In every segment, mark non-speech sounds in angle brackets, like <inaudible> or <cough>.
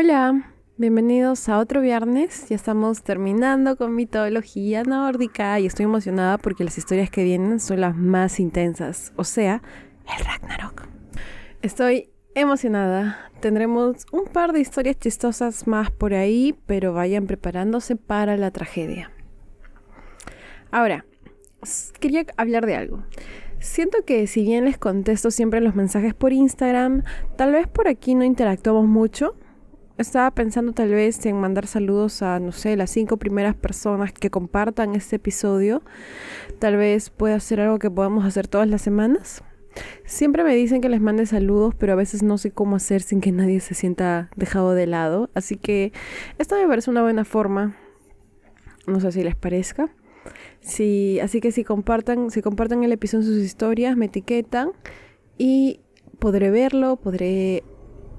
Hola, bienvenidos a otro viernes. Ya estamos terminando con mitología nórdica y estoy emocionada porque las historias que vienen son las más intensas, o sea, el Ragnarok. Estoy emocionada. Tendremos un par de historias chistosas más por ahí, pero vayan preparándose para la tragedia. Ahora, quería hablar de algo. Siento que si bien les contesto siempre los mensajes por Instagram, tal vez por aquí no interactuamos mucho. Estaba pensando tal vez en mandar saludos a, no sé, las cinco primeras personas que compartan este episodio. Tal vez pueda ser algo que podamos hacer todas las semanas. Siempre me dicen que les mande saludos, pero a veces no sé cómo hacer sin que nadie se sienta dejado de lado. Así que esta me parece una buena forma. No sé si les parezca. Sí, así que si compartan, si compartan el episodio en sus historias, me etiquetan y podré verlo, podré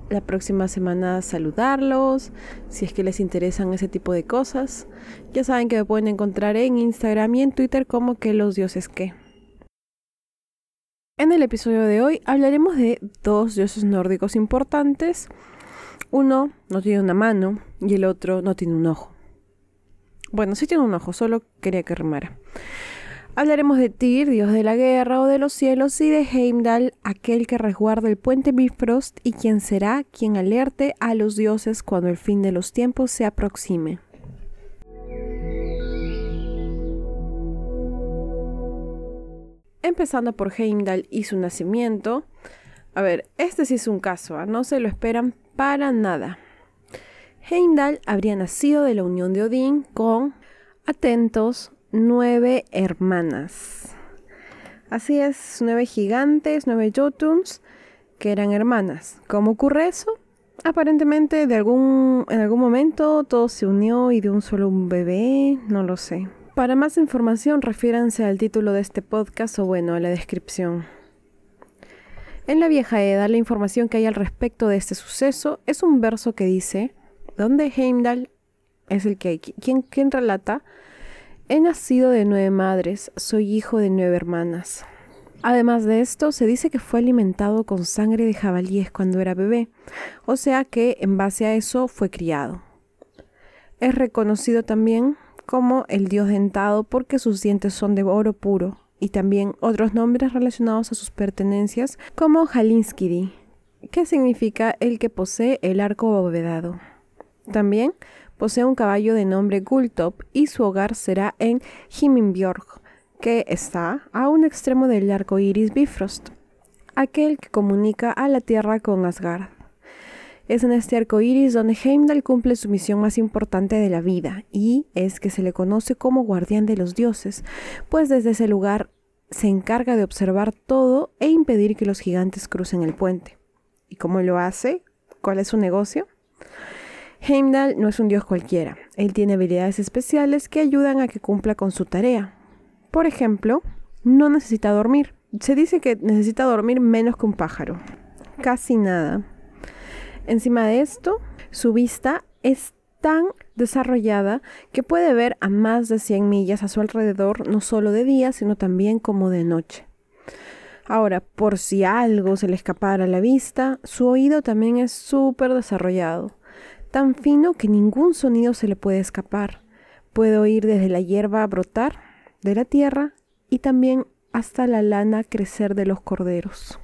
la próxima semana saludarlos, si es que les interesan ese tipo de cosas. Ya saben que me pueden encontrar en Instagram y en Twitter como que los dioses que. En el episodio de hoy hablaremos de dos dioses nórdicos importantes. Uno no tiene una mano y el otro no tiene un ojo. Bueno, sí tiene un ojo, solo quería que remara. Hablaremos de Tyr, dios de la guerra o de los cielos, y de Heimdall, aquel que resguarda el puente Bifrost y quien será quien alerte a los dioses cuando el fin de los tiempos se aproxime. Empezando por Heimdall y su nacimiento. A ver, este sí es un caso, ¿ah? no se lo esperan para nada. Heimdall habría nacido de la unión de Odín con, atentos, nueve hermanas. Así es, nueve gigantes, nueve Jotuns, que eran hermanas. ¿Cómo ocurre eso? Aparentemente de algún, en algún momento todo se unió y de un solo un bebé, no lo sé. Para más información refiéranse al título de este podcast o bueno, a la descripción. En la vieja edad la información que hay al respecto de este suceso es un verso que dice, donde Heimdall es el que quien, quien relata, he nacido de nueve madres, soy hijo de nueve hermanas. Además de esto, se dice que fue alimentado con sangre de jabalíes cuando era bebé, o sea que en base a eso fue criado. Es reconocido también como el dios dentado porque sus dientes son de oro puro, y también otros nombres relacionados a sus pertenencias como Halinskidi, que significa el que posee el arco abovedado. También posee un caballo de nombre Gultop y su hogar será en Himinbjörg, que está a un extremo del arco iris Bifrost, aquel que comunica a la Tierra con Asgard. Es en este arco iris donde Heimdall cumple su misión más importante de la vida, y es que se le conoce como guardián de los dioses, pues desde ese lugar se encarga de observar todo e impedir que los gigantes crucen el puente. ¿Y cómo lo hace? ¿Cuál es su negocio? Heimdall no es un dios cualquiera. Él tiene habilidades especiales que ayudan a que cumpla con su tarea. Por ejemplo, no necesita dormir. Se dice que necesita dormir menos que un pájaro. Casi nada. Encima de esto, su vista es tan desarrollada que puede ver a más de 100 millas a su alrededor, no solo de día, sino también como de noche. Ahora, por si algo se le escapara a la vista, su oído también es súper desarrollado tan fino que ningún sonido se le puede escapar. Puede oír desde la hierba brotar de la tierra y también hasta la lana crecer de los corderos.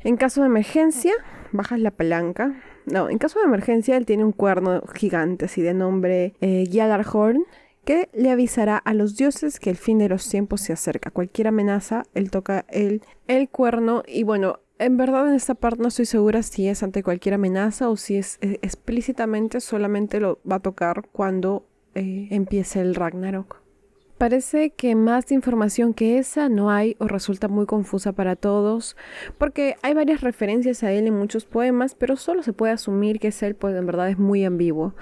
En caso de emergencia, bajas la palanca. No, en caso de emergencia, él tiene un cuerno gigante, así de nombre eh, que le avisará a los dioses que el fin de los tiempos se acerca. Cualquier amenaza, él toca el, el cuerno y bueno, en verdad en esta parte no estoy segura si es ante cualquier amenaza o si es eh, explícitamente solamente lo va a tocar cuando eh, empiece el Ragnarok. Parece que más información que esa no hay o resulta muy confusa para todos, porque hay varias referencias a él en muchos poemas, pero solo se puede asumir que es él, pues en verdad es muy ambiguo.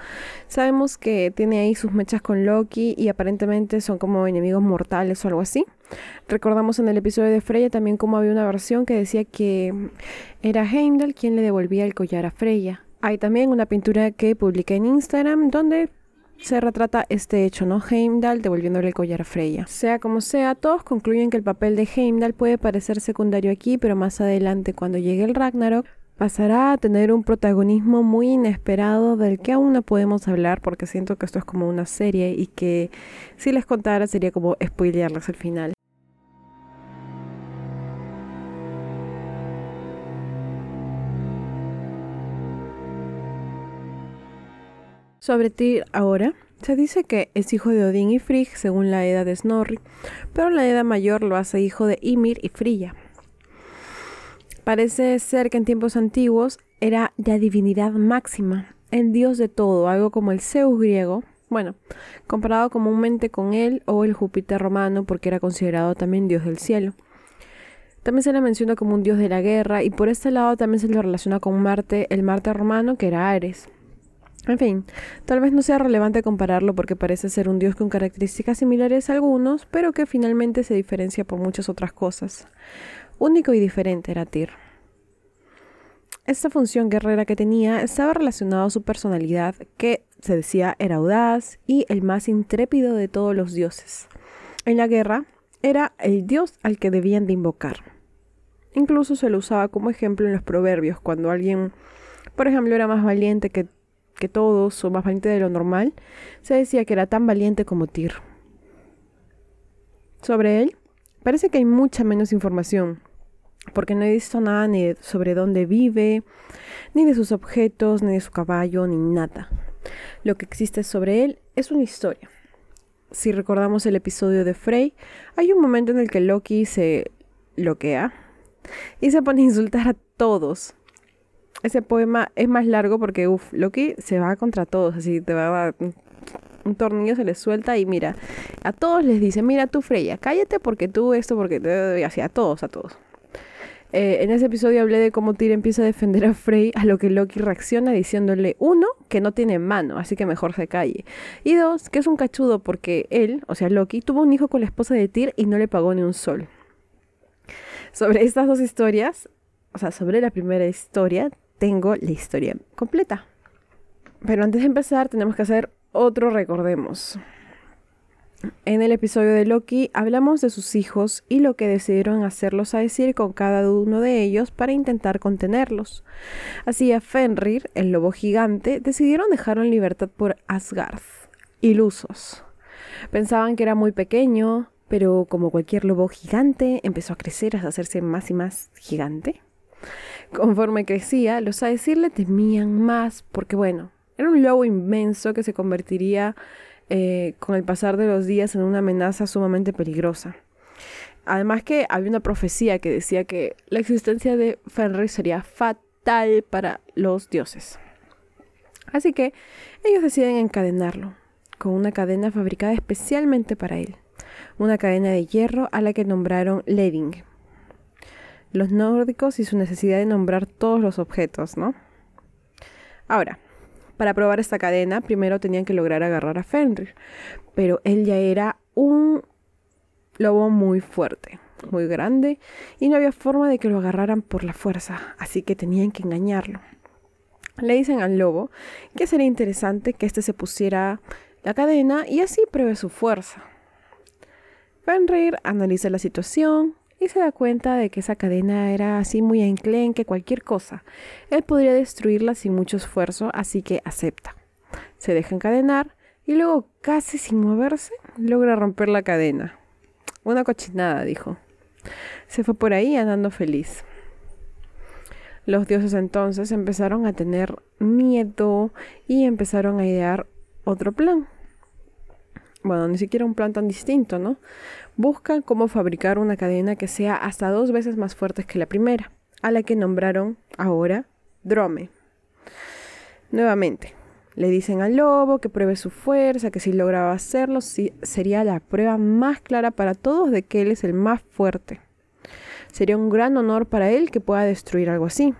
Sabemos que tiene ahí sus mechas con Loki y aparentemente son como enemigos mortales o algo así. Recordamos en el episodio de Freya también como había una versión que decía que era Heimdall quien le devolvía el collar a Freya. Hay también una pintura que publiqué en Instagram donde se retrata este hecho, ¿no? Heimdall devolviéndole el collar a Freya. Sea como sea, todos concluyen que el papel de Heimdall puede parecer secundario aquí, pero más adelante, cuando llegue el Ragnarok, pasará a tener un protagonismo muy inesperado del que aún no podemos hablar porque siento que esto es como una serie y que si les contara sería como spoilearles el final. Sobre Tyr ahora, se dice que es hijo de Odín y Frigg según la edad de Snorri, pero la edad mayor lo hace hijo de Ymir y Frilla. Parece ser que en tiempos antiguos era la divinidad máxima, el dios de todo, algo como el Zeus griego, bueno, comparado comúnmente con él o el Júpiter romano porque era considerado también dios del cielo. También se le menciona como un dios de la guerra y por este lado también se le relaciona con Marte, el Marte romano que era Ares. En fin, tal vez no sea relevante compararlo porque parece ser un dios con características similares a algunos, pero que finalmente se diferencia por muchas otras cosas. Único y diferente era Tyr. Esta función guerrera que tenía estaba relacionada a su personalidad, que se decía era audaz y el más intrépido de todos los dioses. En la guerra, era el dios al que debían de invocar. Incluso se lo usaba como ejemplo en los proverbios, cuando alguien, por ejemplo, era más valiente que, que todos o más valiente de lo normal, se decía que era tan valiente como Tyr. Sobre él, parece que hay mucha menos información, porque no he visto nada ni sobre dónde vive, ni de sus objetos, ni de su caballo, ni nada. Lo que existe sobre él es una historia. Si recordamos el episodio de Frey, hay un momento en el que Loki se loquea y se pone a insultar a todos. Ese poema es más largo porque, uff, Loki se va contra todos, así te va a un tornillo se le suelta y mira, a todos les dice, mira tú Freya, cállate porque tú esto, porque te... así, a todos, a todos. Eh, en ese episodio hablé de cómo Tyr empieza a defender a Frey, a lo que Loki reacciona diciéndole, uno, que no tiene mano, así que mejor se calle. Y dos, que es un cachudo porque él, o sea Loki, tuvo un hijo con la esposa de Tyr y no le pagó ni un sol. Sobre estas dos historias, o sea, sobre la primera historia, tengo la historia completa. Pero antes de empezar, tenemos que hacer otro recordemos. En el episodio de Loki hablamos de sus hijos y lo que decidieron hacerlos a decir con cada uno de ellos para intentar contenerlos. Así a Fenrir, el lobo gigante, decidieron dejarlo en libertad por Asgard, ilusos. Pensaban que era muy pequeño, pero como cualquier lobo gigante, empezó a crecer hasta hacerse más y más gigante. Conforme crecía, los Aesir le temían más porque, bueno, era un lobo inmenso que se convertiría eh, con el pasar de los días en una amenaza sumamente peligrosa. Además que había una profecía que decía que la existencia de Fenrir sería fatal para los dioses. Así que ellos deciden encadenarlo con una cadena fabricada especialmente para él, una cadena de hierro a la que nombraron Leding. Los nórdicos y su necesidad de nombrar todos los objetos, ¿no? Ahora, para probar esta cadena, primero tenían que lograr agarrar a Fenrir, pero él ya era un lobo muy fuerte, muy grande, y no había forma de que lo agarraran por la fuerza, así que tenían que engañarlo. Le dicen al lobo que sería interesante que éste se pusiera la cadena y así pruebe su fuerza. Fenrir analiza la situación, y se da cuenta de que esa cadena era así muy enclenque, cualquier cosa. Él podría destruirla sin mucho esfuerzo, así que acepta. Se deja encadenar y luego, casi sin moverse, logra romper la cadena. Una cochinada, dijo. Se fue por ahí andando feliz. Los dioses entonces empezaron a tener miedo y empezaron a idear otro plan. Bueno, ni siquiera un plan tan distinto, ¿no? buscan cómo fabricar una cadena que sea hasta dos veces más fuerte que la primera, a la que nombraron ahora Drome. Nuevamente, le dicen al lobo que pruebe su fuerza, que si lograba hacerlo sería la prueba más clara para todos de que él es el más fuerte. Sería un gran honor para él que pueda destruir algo así.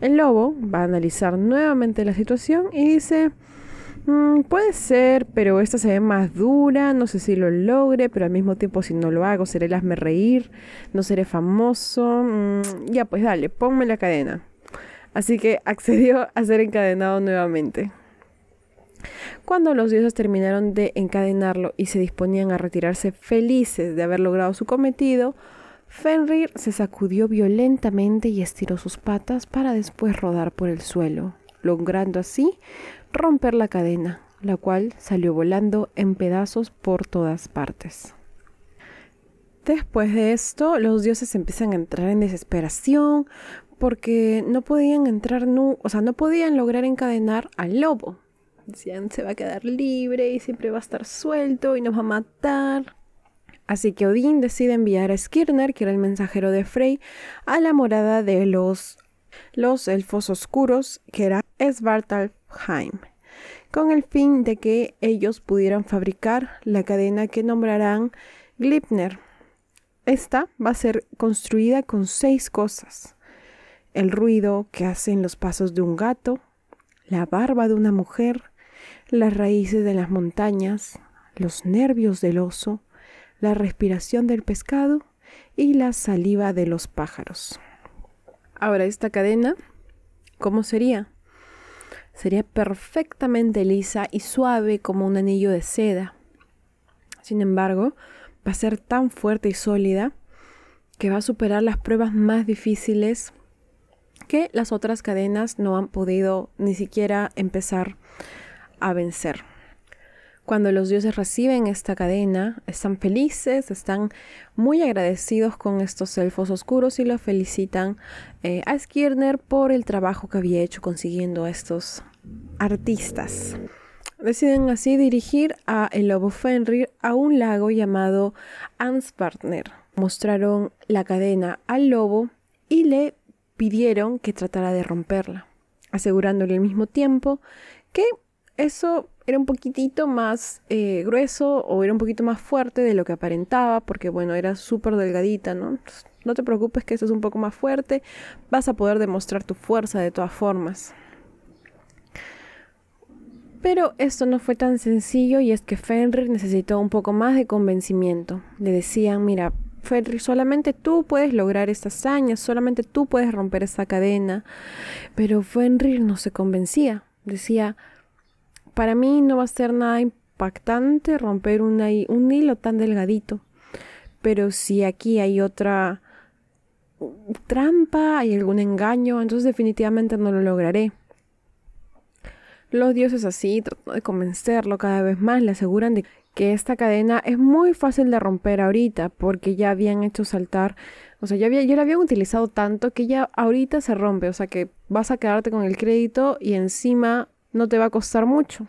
El lobo va a analizar nuevamente la situación y dice, Mm, puede ser, pero esta se ve más dura, no sé si lo logre, pero al mismo tiempo si no lo hago seré el hazme reír, no seré famoso. Mm, ya pues dale, ponme la cadena. Así que <laughs> accedió a ser encadenado nuevamente. Cuando los dioses terminaron de encadenarlo y se disponían a retirarse felices de haber logrado su cometido, Fenrir se sacudió violentamente y estiró sus patas para después rodar por el suelo, logrando así romper la cadena, la cual salió volando en pedazos por todas partes. Después de esto, los dioses empiezan a entrar en desesperación porque no podían entrar, o sea, no podían lograr encadenar al lobo. Decían, se va a quedar libre y siempre va a estar suelto y nos va a matar. Así que Odín decide enviar a Skirner, que era el mensajero de Frey, a la morada de los, los elfos oscuros, que era Con el fin de que ellos pudieran fabricar la cadena que nombrarán Glipner esta va a ser construida con seis cosas. El ruido que hacen los pasos de un gato, la barba de una mujer, las raíces de las montañas, los nervios del oso, la respiración del pescado y la saliva de los pájaros. Ahora, esta cadena, ¿cómo sería? Sería perfectamente lisa y suave como un anillo de seda. Sin embargo, va a ser tan fuerte y sólida que va a superar las pruebas más difíciles que las otras cadenas no han podido ni siquiera empezar a vencer. Cuando los dioses reciben esta cadena, están felices, están muy agradecidos con estos elfos oscuros y lo felicitan eh, a Skirner por el trabajo que había hecho consiguiendo a estos artistas. Deciden así dirigir a el lobo Fenrir a un lago llamado Anspartner. Mostraron la cadena al lobo y le pidieron que tratara de romperla, asegurándole al mismo tiempo que eso era un poquitito más eh, grueso o era un poquito más fuerte de lo que aparentaba, porque bueno, era súper delgadita, ¿no? no te preocupes que eso es un poco más fuerte, vas a poder demostrar tu fuerza de todas formas. Pero esto no fue tan sencillo y es que Fenrir necesitó un poco más de convencimiento. Le decían, mira, Fenrir, solamente tú puedes lograr estas hazaña, solamente tú puedes romper esta cadena. Pero Fenrir no se convencía. Decía, para mí no va a ser nada impactante romper un hilo tan delgadito. Pero si aquí hay otra trampa, hay algún engaño, entonces definitivamente no lo lograré. Los dioses así, tratando de convencerlo cada vez más, le aseguran de que esta cadena es muy fácil de romper ahorita porque ya habían hecho saltar, o sea, ya, había, ya la habían utilizado tanto que ya ahorita se rompe, o sea que vas a quedarte con el crédito y encima no te va a costar mucho.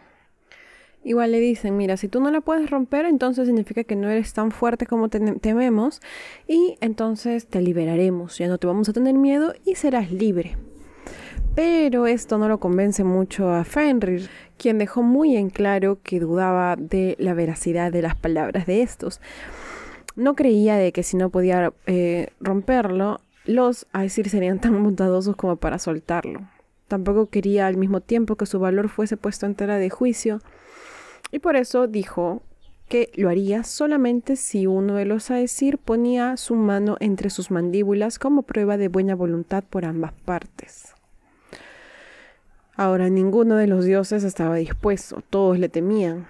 Igual le dicen, mira, si tú no la puedes romper, entonces significa que no eres tan fuerte como tememos y entonces te liberaremos, ya no te vamos a tener miedo y serás libre. Pero esto no lo convence mucho a Fenrir, quien dejó muy en claro que dudaba de la veracidad de las palabras de estos. No creía de que si no podía eh, romperlo, los Aesir serían tan bondadosos como para soltarlo. Tampoco quería al mismo tiempo que su valor fuese puesto en tela de juicio, y por eso dijo que lo haría solamente si uno de los Aesir ponía su mano entre sus mandíbulas como prueba de buena voluntad por ambas partes. Ahora ninguno de los dioses estaba dispuesto, todos le temían.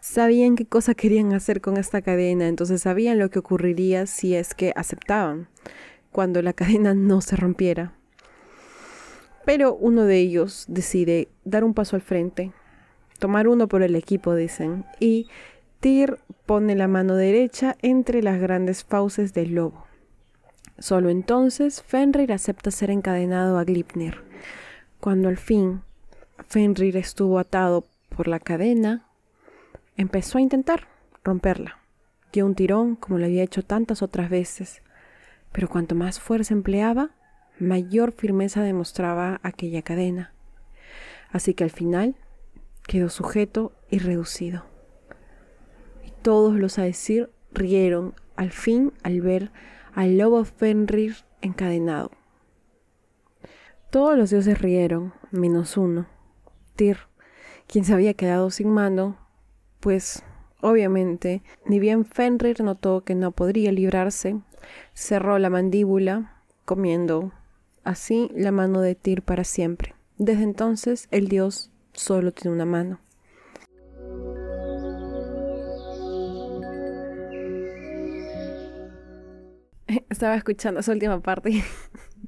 Sabían qué cosa querían hacer con esta cadena, entonces sabían lo que ocurriría si es que aceptaban, cuando la cadena no se rompiera. Pero uno de ellos decide dar un paso al frente, tomar uno por el equipo, dicen, y Tyr pone la mano derecha entre las grandes fauces del lobo. Solo entonces Fenrir acepta ser encadenado a Glipnir. Cuando al fin Fenrir estuvo atado por la cadena, empezó a intentar romperla. Dio un tirón como lo había hecho tantas otras veces, pero cuanto más fuerza empleaba, mayor firmeza demostraba aquella cadena. Así que al final quedó sujeto y reducido. Y todos los a decir rieron al fin al ver al lobo Fenrir encadenado. Todos los dioses rieron, menos uno, Tyr, quien se había quedado sin mano, pues obviamente, ni bien Fenrir notó que no podría librarse, cerró la mandíbula, comiendo así la mano de Tyr para siempre. Desde entonces el dios solo tiene una mano. <laughs> estaba escuchando esa última parte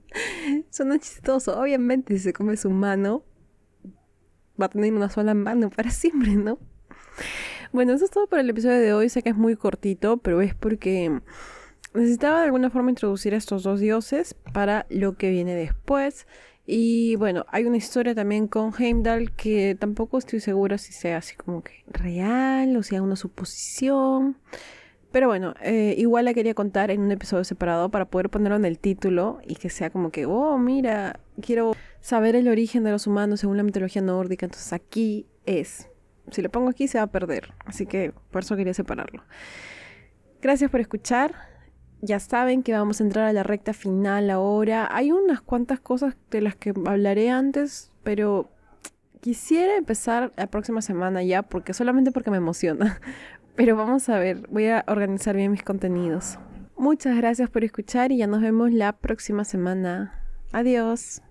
<laughs> suena chistoso. Obviamente, si se come su mano, va a tener una sola mano para siempre, ¿no? Bueno, eso es todo por el episodio de hoy. Sé que es muy cortito, pero es porque necesitaba de alguna forma introducir a estos dos dioses para lo que viene después. Y bueno, hay una historia también con Heimdall que tampoco estoy segura si sea así como que real o sea una suposición. Pero bueno, eh, igual la quería contar en un episodio separado para poder ponerlo en el título y que sea como que, oh, mira, quiero saber el origen de los humanos según la mitología nórdica. Entonces aquí es. Si lo pongo aquí se va a perder. Así que por eso quería separarlo. Gracias por escuchar. Ya saben que vamos a entrar a la recta final ahora. Hay unas cuantas cosas de las que hablaré antes, pero quisiera empezar la próxima semana ya, porque solamente porque me emociona. <laughs> Pero vamos a ver, voy a organizar bien mis contenidos. Muchas gracias por escuchar y ya nos vemos la próxima semana. Adiós.